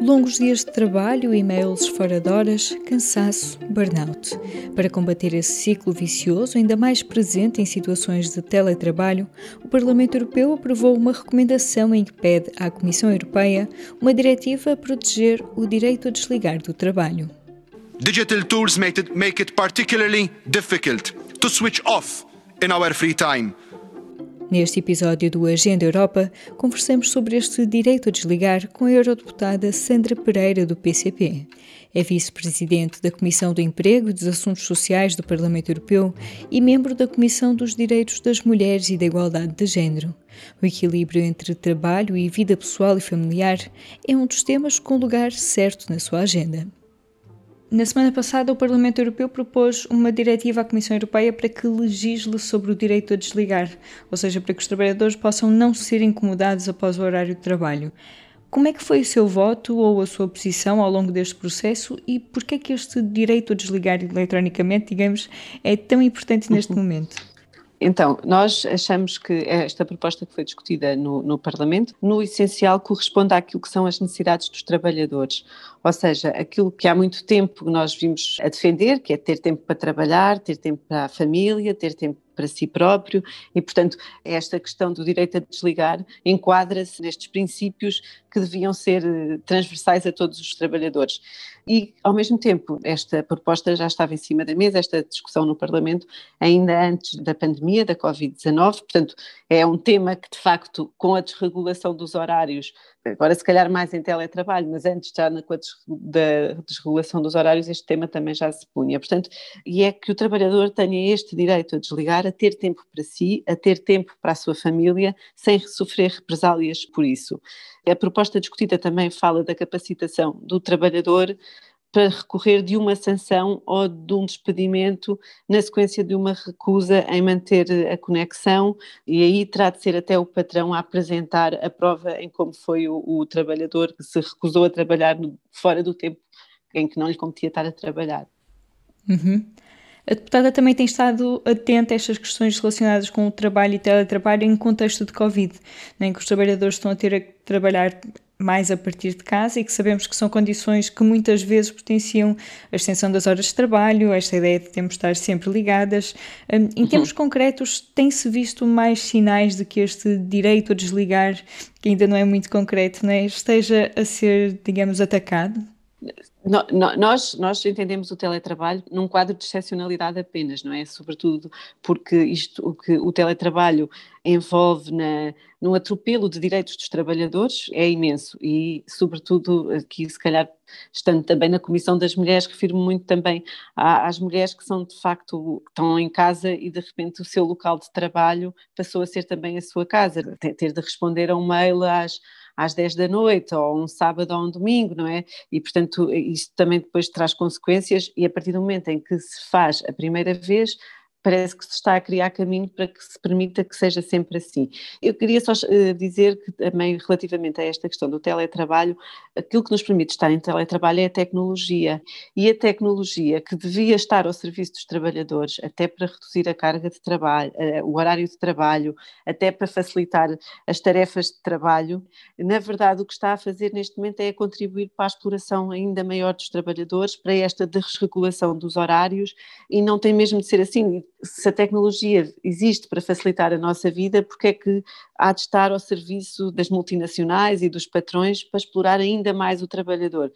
Longos dias de trabalho, e-mails fora de horas, cansaço, burnout. Para combater esse ciclo vicioso, ainda mais presente em situações de teletrabalho, o Parlamento Europeu aprovou uma recomendação em que pede à Comissão Europeia uma diretiva a proteger o direito a desligar do trabalho. Digital tools make it, make it particularly difficult to switch off in our free time. Neste episódio do Agenda Europa, conversamos sobre este direito a desligar com a eurodeputada Sandra Pereira, do PCP. É vice-presidente da Comissão do Emprego e dos Assuntos Sociais do Parlamento Europeu e membro da Comissão dos Direitos das Mulheres e da Igualdade de Gênero. O equilíbrio entre trabalho e vida pessoal e familiar é um dos temas com lugar certo na sua agenda. Na semana passada, o Parlamento Europeu propôs uma diretiva à Comissão Europeia para que legisle sobre o direito a desligar, ou seja, para que os trabalhadores possam não ser incomodados após o horário de trabalho. Como é que foi o seu voto ou a sua posição ao longo deste processo e por que é que este direito a desligar eletronicamente, digamos, é tão importante neste momento? Então, nós achamos que esta proposta que foi discutida no, no, Parlamento, no essencial, corresponde àquilo que são as necessidades dos trabalhadores. Ou seja, aquilo que há muito tempo nós vimos a defender, que é ter tempo para trabalhar, ter tempo para a família, ter tempo para si próprio e, portanto, esta questão do direito a desligar enquadra-se nestes princípios que deviam ser eh, transversais a todos os trabalhadores. E, ao mesmo tempo, esta proposta já estava em cima da mesa, esta discussão no Parlamento, ainda antes da pandemia, da Covid-19, portanto, é um tema que, de facto, com a desregulação dos horários, agora se calhar mais em teletrabalho, mas antes já na, com a desregulação dos horários este tema também já se punha. Portanto, e é que o trabalhador tenha este direito a desligar, a ter tempo para si, a ter tempo para a sua família, sem sofrer represálias por isso. A proposta discutida também fala da capacitação do trabalhador para recorrer de uma sanção ou de um despedimento na sequência de uma recusa em manter a conexão e aí terá de ser até o patrão a apresentar a prova em como foi o, o trabalhador que se recusou a trabalhar no, fora do tempo em que não lhe competia estar a trabalhar. Uhum. A deputada também tem estado atenta a estas questões relacionadas com o trabalho e teletrabalho em contexto de Covid, né, em que os trabalhadores estão a ter a trabalhar mais a partir de casa e que sabemos que são condições que muitas vezes potenciam a extensão das horas de trabalho, esta ideia de termos de estar sempre ligadas. Hum, em uhum. termos concretos, tem-se visto mais sinais de que este direito a desligar, que ainda não é muito concreto, né, esteja a ser, digamos, atacado? No, no, nós, nós entendemos o teletrabalho num quadro de excepcionalidade apenas, não é? Sobretudo porque isto, o que o teletrabalho envolve na, no atropelo de direitos dos trabalhadores é imenso e, sobretudo, aqui se calhar estando também na Comissão das Mulheres, refiro muito também às mulheres que são de facto, estão em casa e de repente o seu local de trabalho passou a ser também a sua casa, ter de responder a um mail às às 10 da noite, ou um sábado ou um domingo, não é? E, portanto, isto também depois traz consequências, e a partir do momento em que se faz a primeira vez, parece que se está a criar caminho para que se permita que seja sempre assim. Eu queria só uh, dizer que também relativamente a esta questão do teletrabalho, aquilo que nos permite estar em teletrabalho é a tecnologia e a tecnologia que devia estar ao serviço dos trabalhadores, até para reduzir a carga de trabalho, uh, o horário de trabalho, até para facilitar as tarefas de trabalho, na verdade o que está a fazer neste momento é contribuir para a exploração ainda maior dos trabalhadores, para esta desregulação dos horários e não tem mesmo de ser assim se a tecnologia existe para facilitar a nossa vida, porque é que há de estar ao serviço das multinacionais e dos patrões para explorar ainda mais o trabalhador?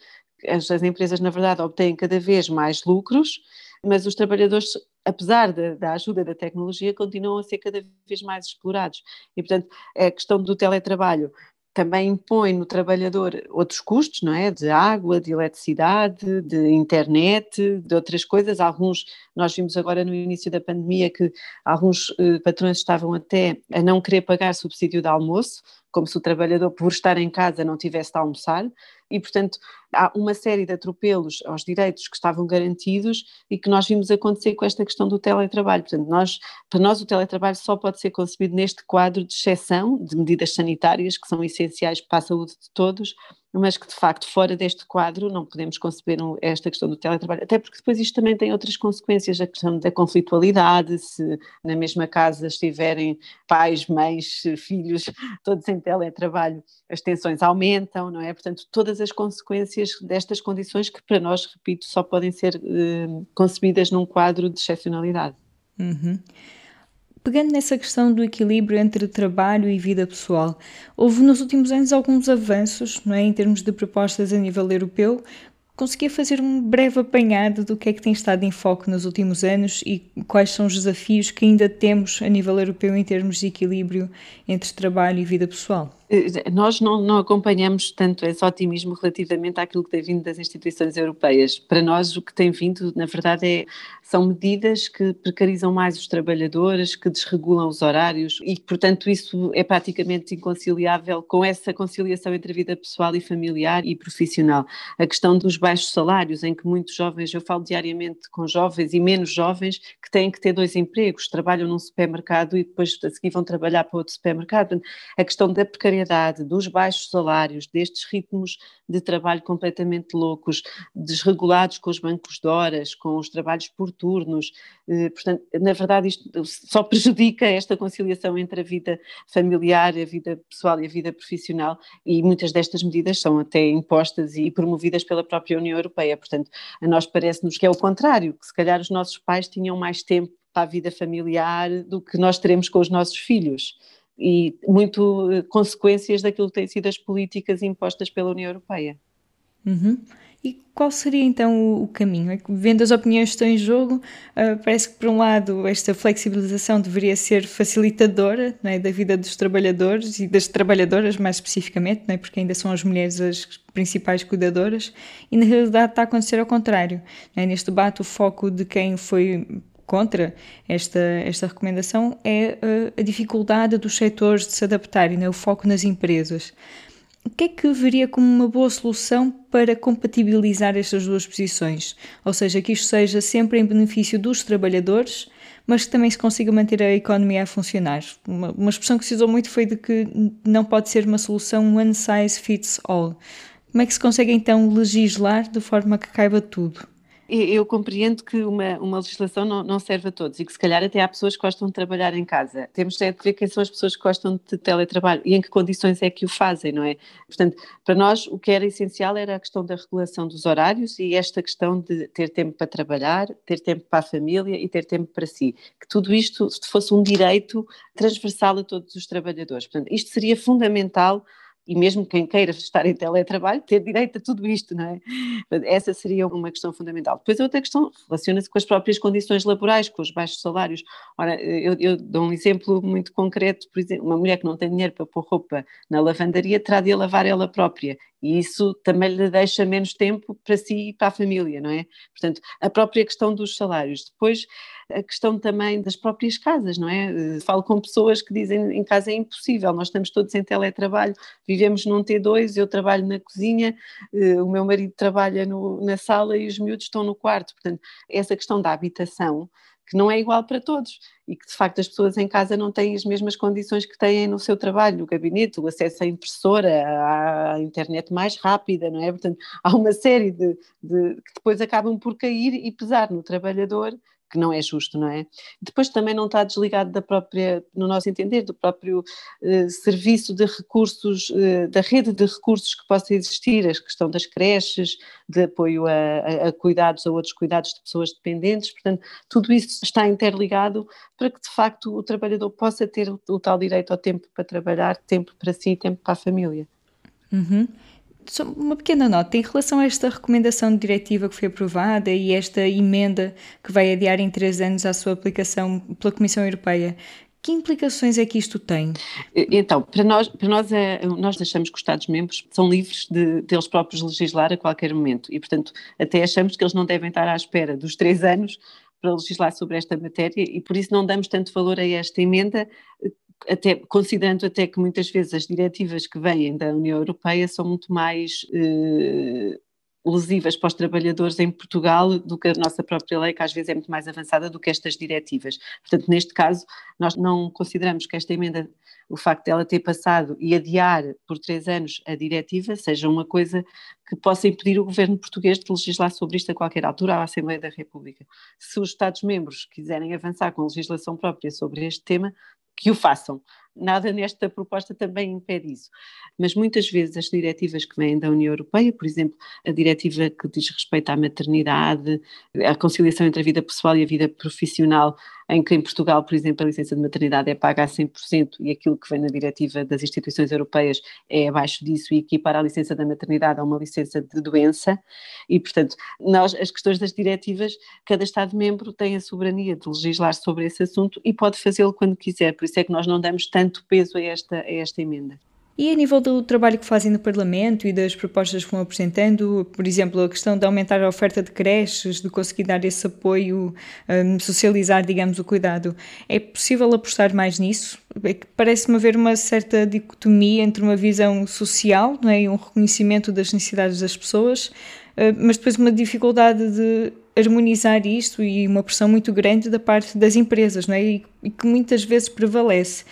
As, as empresas, na verdade, obtêm cada vez mais lucros, mas os trabalhadores, apesar da, da, ajuda da tecnologia, continuam a ser cada vez mais explorados. E, portanto, a questão do teletrabalho também impõe no trabalhador outros custos, não é? De água, de eletricidade, de internet, de outras coisas. Alguns, nós vimos agora no início da pandemia que alguns eh, patrões estavam até a não querer pagar subsídio de almoço, como se o trabalhador, por estar em casa, não tivesse de almoçar, e, portanto, há uma série de atropelos aos direitos que estavam garantidos e que nós vimos acontecer com esta questão do teletrabalho. Portanto, nós, para nós, o teletrabalho só pode ser concebido neste quadro de exceção de medidas sanitárias que são essenciais para a saúde de todos, mas que de facto fora deste quadro não podemos conceber esta questão do teletrabalho, até porque depois isto também tem outras consequências, a questão da conflitualidade, se na mesma casa estiverem pais, mães, filhos, todos em teletrabalho, as tensões aumentam, não é? Portanto, todas as consequências destas condições que para nós, repito, só podem ser eh, concebidas num quadro de excepcionalidade. Uhum. Pegando nessa questão do equilíbrio entre trabalho e vida pessoal, houve nos últimos anos alguns avanços não é, em termos de propostas a nível europeu. Conseguia fazer um breve apanhado do que é que tem estado em foco nos últimos anos e quais são os desafios que ainda temos a nível europeu em termos de equilíbrio entre trabalho e vida pessoal? Nós não, não, acompanhamos tanto esse otimismo relativamente àquilo que tem vindo das instituições europeias. Para nós, o que tem vindo, na verdade, é, são medidas que precarizam mais os trabalhadores, que desregulam os horários e, portanto, isso é praticamente inconciliável com essa conciliação entre a vida pessoal e familiar e profissional. A questão dos baixos salários, em que muitos jovens, eu falo diariamente com jovens e menos jovens, que têm que ter dois empregos, trabalham num supermercado e depois a seguir vão trabalhar para outro supermercado. A questão da precariedade precariedade, dos baixos salários, destes ritmos de trabalho completamente loucos, desregulados com os bancos de horas, com os trabalhos por turnos. Eh, portanto, na verdade, isto só prejudica esta conciliação entre a vida familiar, a vida pessoal e a vida profissional, e muitas destas medidas são até impostas e promovidas pela própria União Europeia. Portanto, a nós parece-nos que é o contrário, que se calhar os nossos pais tinham mais tempo para a vida familiar do que nós teremos com os nossos filhos e muito eh, consequências daquilo que têm sido as políticas impostas pela União Europeia. Uhum. E qual seria então o caminho? É vendo as opiniões que estão em jogo, uh, parece que, por um lado, esta flexibilização deveria ser facilitadora é, da vida dos trabalhadores e das trabalhadoras, mais especificamente, é, porque ainda são as mulheres as principais cuidadoras, e na realidade está a acontecer ao contrário. É? Neste debate, o foco de quem foi contra esta, esta recomendação é uh, a dificuldade dos setores de se adaptarem, né, o foco nas empresas. O que é que veria como uma boa solução para compatibilizar estas duas posições? Ou seja, que isto seja sempre em benefício dos trabalhadores, mas que também se consiga manter a economia a funcionar. Uma, uma expressão que se usou muito foi de que não pode ser uma solução one size fits all. Como é que se consegue então legislar de forma que caiba tudo? Eu compreendo que uma, uma legislação não, não, serve a todos e que se calhar até há pessoas que gostam de trabalhar em casa. Temos de ver quem são as pessoas que gostam de teletrabalho e em que condições é que o fazem, não é? Portanto, para nós o que era essencial era a questão da regulação dos horários e esta questão de ter tempo para trabalhar, ter tempo para a família e ter tempo para si. Que tudo isto fosse um direito transversal a todos os trabalhadores. Portanto, isto seria fundamental e mesmo quem queira estar em teletrabalho, ter direito a tudo isto, não é? Essa seria uma questão fundamental. Depois outra questão relaciona-se com as próprias condições laborais, com os baixos salários. Ora, eu, eu, dou um exemplo muito concreto, por exemplo, uma mulher que não tem dinheiro para pôr roupa na lavandaria terá de a lavar ela própria e isso também lhe deixa menos tempo para si e para a família, não é? Portanto, a própria questão dos salários. Depois, a questão também das próprias casas, não é? Eh, falo com pessoas que dizem em casa é impossível, nós estamos todos em teletrabalho, vivemos num T2, eu trabalho na cozinha, eh, o meu marido trabalha no, na sala e os miúdos estão no quarto. Portanto, essa questão da habitação que não é igual para todos e que de facto as pessoas em casa não têm as mesmas condições que têm no seu trabalho, no gabinete, o acesso à impressora, à internet mais rápida, não é? Portanto, há uma série de, de que depois acabam por cair e pesar no trabalhador que não é justo, não é? Depois também não está desligado da própria, no nosso entender, do próprio eh, serviço de recursos, eh, da rede de recursos que possa existir, a questão das creches, de apoio a, a, a cuidados, a outros cuidados de pessoas dependentes, portanto, tudo isso está interligado para que de facto o trabalhador possa ter o, o tal direito ao tempo para trabalhar, tempo para si tempo para a família. Uhum. Só uma pequena nota em relação a esta recomendação de diretiva que foi aprovada e esta emenda que vai adiar em três anos a sua aplicação pela Comissão Europeia. Que implicações é que isto tem? Então, para nós, para nós, é, nós achamos que os Estados-membros são livres de, de eles próprios legislar a qualquer momento e, portanto, até achamos que eles não devem estar à espera dos três anos para legislar sobre esta matéria e por isso não damos tanto valor a esta emenda, até, considerando até que muitas vezes as diretivas que vêm da União Europeia são muito mais eh, lesivas para os trabalhadores em Portugal do que a nossa própria lei, que às vezes é muito mais avançada do que estas diretivas. Portanto, neste caso, nós não consideramos que esta emenda o facto dela ter passado e adiar por três anos a diretiva seja uma coisa que possa impedir o governo português de legislar sobre isto a qualquer altura à Assembleia da República. Se os Estados-membros quiserem avançar com legislação própria sobre este tema, que o façam. Nada nesta proposta também impede isso. Mas muitas vezes as diretivas que vêm da União Europeia, por exemplo, a diretiva que diz respeito à maternidade, à conciliação entre a vida pessoal e a vida profissional, em que em Portugal, por exemplo, a licença de maternidade é paga a 100% e aquilo que vem na diretiva das instituições europeias é abaixo disso e equipara a licença da maternidade a uma licença de doença. E, portanto, nós, as questões das diretivas, cada Estado-membro tem a soberania de legislar sobre esse assunto e pode fazê-lo quando quiser. Por isso é que nós não damos tanto peso a esta, a esta emenda. E a nível do trabalho que fazem no Parlamento e das propostas que vão apresentando, por exemplo, a questão de aumentar a oferta de creches, de conseguir dar esse apoio, um, socializar, digamos, o cuidado, é possível apostar mais nisso? É parece-me haver uma certa dicotomia entre uma visão social não é, e um reconhecimento das necessidades das pessoas, mas depois uma dificuldade de harmonizar isto e uma pressão muito grande da parte das empresas, não é? e, e que muitas vezes prevalece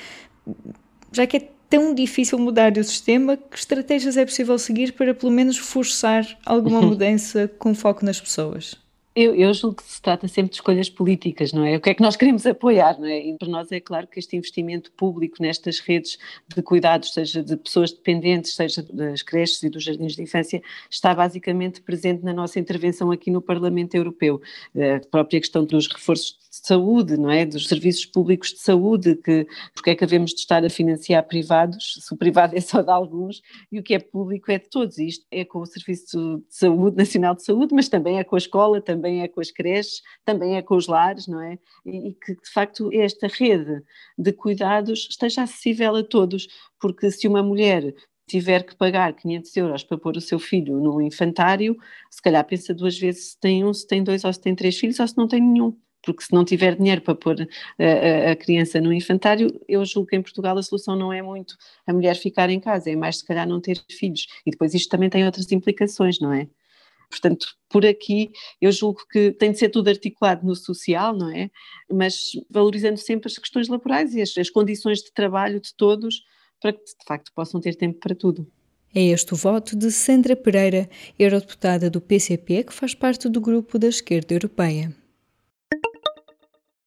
já que é tão difícil mudar o sistema, que estratégias é possível seguir para pelo menos forçar alguma mudança com foco nas pessoas? Eu, eu, julgo que se trata sempre de escolhas políticas, não é? O que é que nós queremos apoiar, não é? E para nós é claro que este investimento público nestas redes de cuidados, seja de pessoas dependentes, seja das creches e dos jardins de infância, está basicamente presente na nossa intervenção aqui no Parlamento Europeu. A própria questão dos reforços saúde, não é? Dos serviços públicos de saúde, que porque é que havemos de estar a financiar privados, se o privado é só de alguns e o que é público é de todos. E isto é com o Serviço de Saúde Nacional de Saúde, mas também é com a escola, também é com as creches, também é com os lares, não é? E, e que de facto esta rede de cuidados esteja acessível a todos, porque se uma mulher tiver que pagar 500 euros para pôr o seu filho num infantário, se calhar pensa duas vezes se tem um, se tem dois ou se tem três filhos ou se não tem nenhum. Porque se não tiver dinheiro para pôr a, a, a criança no infantário, eu julgo que em Portugal a solução não é muito a mulher ficar em casa, é mais se calhar não ter filhos. E depois isto também tem outras implicações, não é? Portanto, por aqui eu julgo que tem de ser tudo articulado no social, não é? Mas valorizando sempre as questões laborais e as, as condições de trabalho de todos para que de facto possam ter tempo para tudo. É este o voto de Sandra Pereira, eurodeputada do PCP, que faz parte do grupo da esquerda europeia.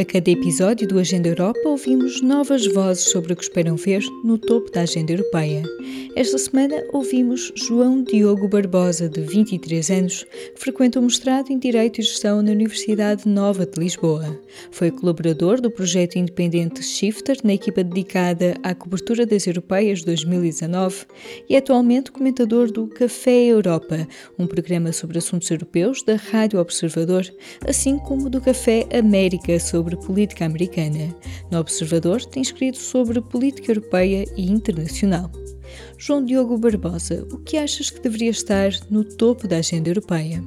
A cada episódio do Agenda Europa ouvimos novas vozes sobre o que esperam ver no topo da agenda europeia. Esta semana ouvimos João Diogo Barbosa, de 23 anos, que frequenta o mestrado em Direito e Gestão na Universidade Nova de Lisboa. Foi colaborador do projeto independente Shifter na equipa dedicada à cobertura das europeias 2019 e é atualmente comentador do Café Europa, um programa sobre assuntos europeus da Rádio Observador, assim como do Café América sobre sobre política americana. No Observador tem escrito sobre política europeia e internacional. João Diogo Barbosa, o que achas que deveria estar no topo da agenda europeia?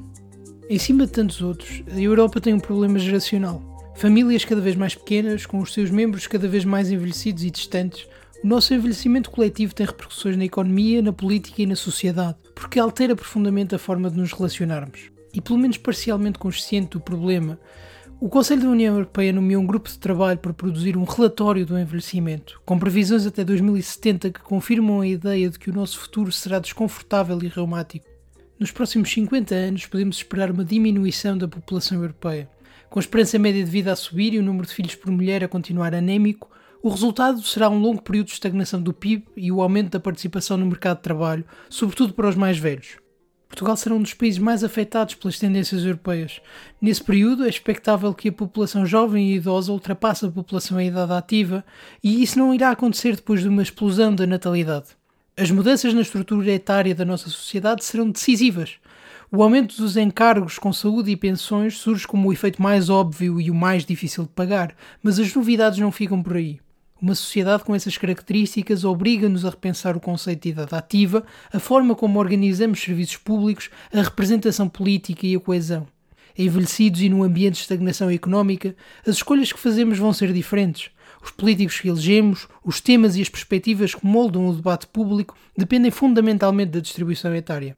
Em cima de tantos outros, a Europa tem um problema geracional. Famílias cada vez mais pequenas, com os seus membros cada vez mais envelhecidos e distantes, o nosso envelhecimento coletivo tem repercussões na economia, na política e na sociedade, porque altera profundamente a forma de nos relacionarmos. E pelo menos parcialmente consciente do problema, o Conselho da União Europeia nomeou um grupo de trabalho para produzir um relatório do envelhecimento, com previsões até 2070 que confirmam a ideia de que o nosso futuro será desconfortável e reumático. Nos próximos 50 anos, podemos esperar uma diminuição da população europeia. Com a esperança média de vida a subir e o número de filhos por mulher a continuar anémico, o resultado será um longo período de estagnação do PIB e o aumento da participação no mercado de trabalho, sobretudo para os mais velhos. Portugal será um dos países mais afetados pelas tendências europeias. Nesse período, é expectável que a população jovem e idosa ultrapasse a população em idade ativa, e isso não irá acontecer depois de uma explosão da natalidade. As mudanças na estrutura etária da nossa sociedade serão decisivas. O aumento dos encargos com saúde e pensões surge como o efeito mais óbvio e o mais difícil de pagar, mas as novidades não ficam por aí. Uma sociedade com essas características obriga-nos a repensar o conceito de idade ativa, a forma como organizamos serviços públicos, a representação política e a coesão. Envelhecidos e num ambiente de estagnação económica, as escolhas que fazemos vão ser diferentes. Os políticos que elegemos, os temas e as perspectivas que moldam o debate público dependem fundamentalmente da distribuição etária.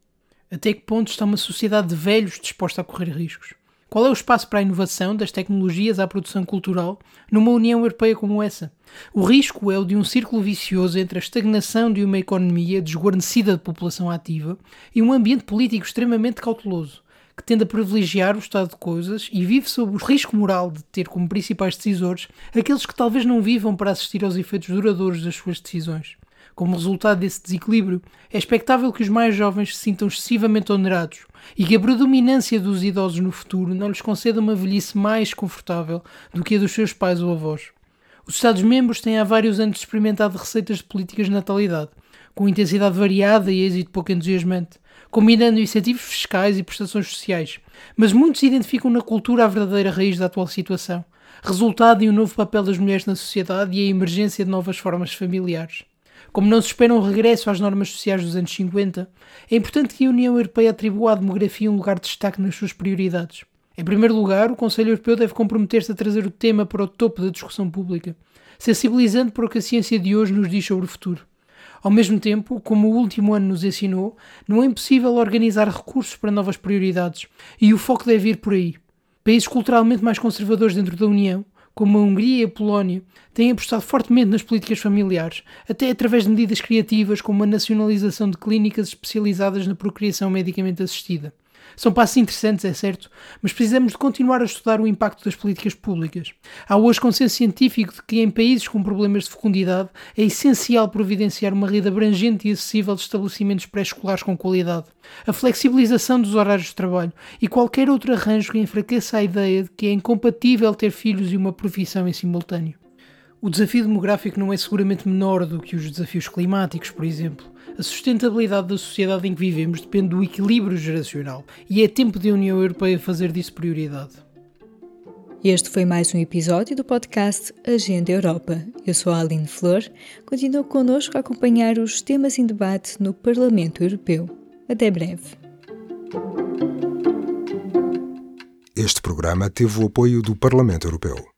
Até que ponto está uma sociedade de velhos disposta a correr riscos? Qual é o espaço para a inovação das tecnologias à produção cultural numa União Europeia como essa? O risco é o de um círculo vicioso entre a estagnação de uma economia desguarnecida de população ativa e um ambiente político extremamente cauteloso, que tende a privilegiar o estado de coisas e vive sob o risco moral de ter como principais decisores aqueles que talvez não vivam para assistir aos efeitos duradouros das suas decisões. Como resultado desse desequilíbrio, é expectável que os mais jovens se sintam excessivamente onerados e que a predominância dos idosos no futuro não lhes conceda uma velhice mais confortável do que a dos seus pais ou avós. Os Estados-membros têm há vários anos experimentado receitas de políticas de natalidade, com intensidade variada e êxito pouco entusiasmante, combinando incentivos fiscais e prestações sociais. Mas muitos identificam na cultura a verdadeira raiz da atual situação, resultado de um novo papel das mulheres na sociedade e a emergência de novas formas familiares. Como não se espera um regresso às normas sociais dos anos 50, é importante que a União Europeia atribua à demografia um lugar de destaque nas suas prioridades. Em primeiro lugar, o Conselho Europeu deve comprometer-se a trazer o tema para o topo da discussão pública, sensibilizando para o que a ciência de hoje nos diz sobre o futuro. Ao mesmo tempo, como o último ano nos ensinou, não é impossível organizar recursos para novas prioridades, e o foco deve ir por aí. Países culturalmente mais conservadores dentro da União como a Hungria e a Polónia, têm apostado fortemente nas políticas familiares, até através de medidas criativas como a nacionalização de clínicas especializadas na procriação medicamente assistida. São passos interessantes, é certo, mas precisamos de continuar a estudar o impacto das políticas públicas. Há hoje consenso científico de que em países com problemas de fecundidade é essencial providenciar uma rede abrangente e acessível de estabelecimentos pré-escolares com qualidade, a flexibilização dos horários de trabalho e qualquer outro arranjo que enfraqueça a ideia de que é incompatível ter filhos e uma profissão em simultâneo. O desafio demográfico não é seguramente menor do que os desafios climáticos, por exemplo. A sustentabilidade da sociedade em que vivemos depende do equilíbrio geracional e é tempo de a União Europeia fazer disso prioridade. Este foi mais um episódio do podcast Agenda Europa. Eu sou a Aline Flor. Continue connosco a acompanhar os temas em debate no Parlamento Europeu. Até breve. Este programa teve o apoio do Parlamento Europeu.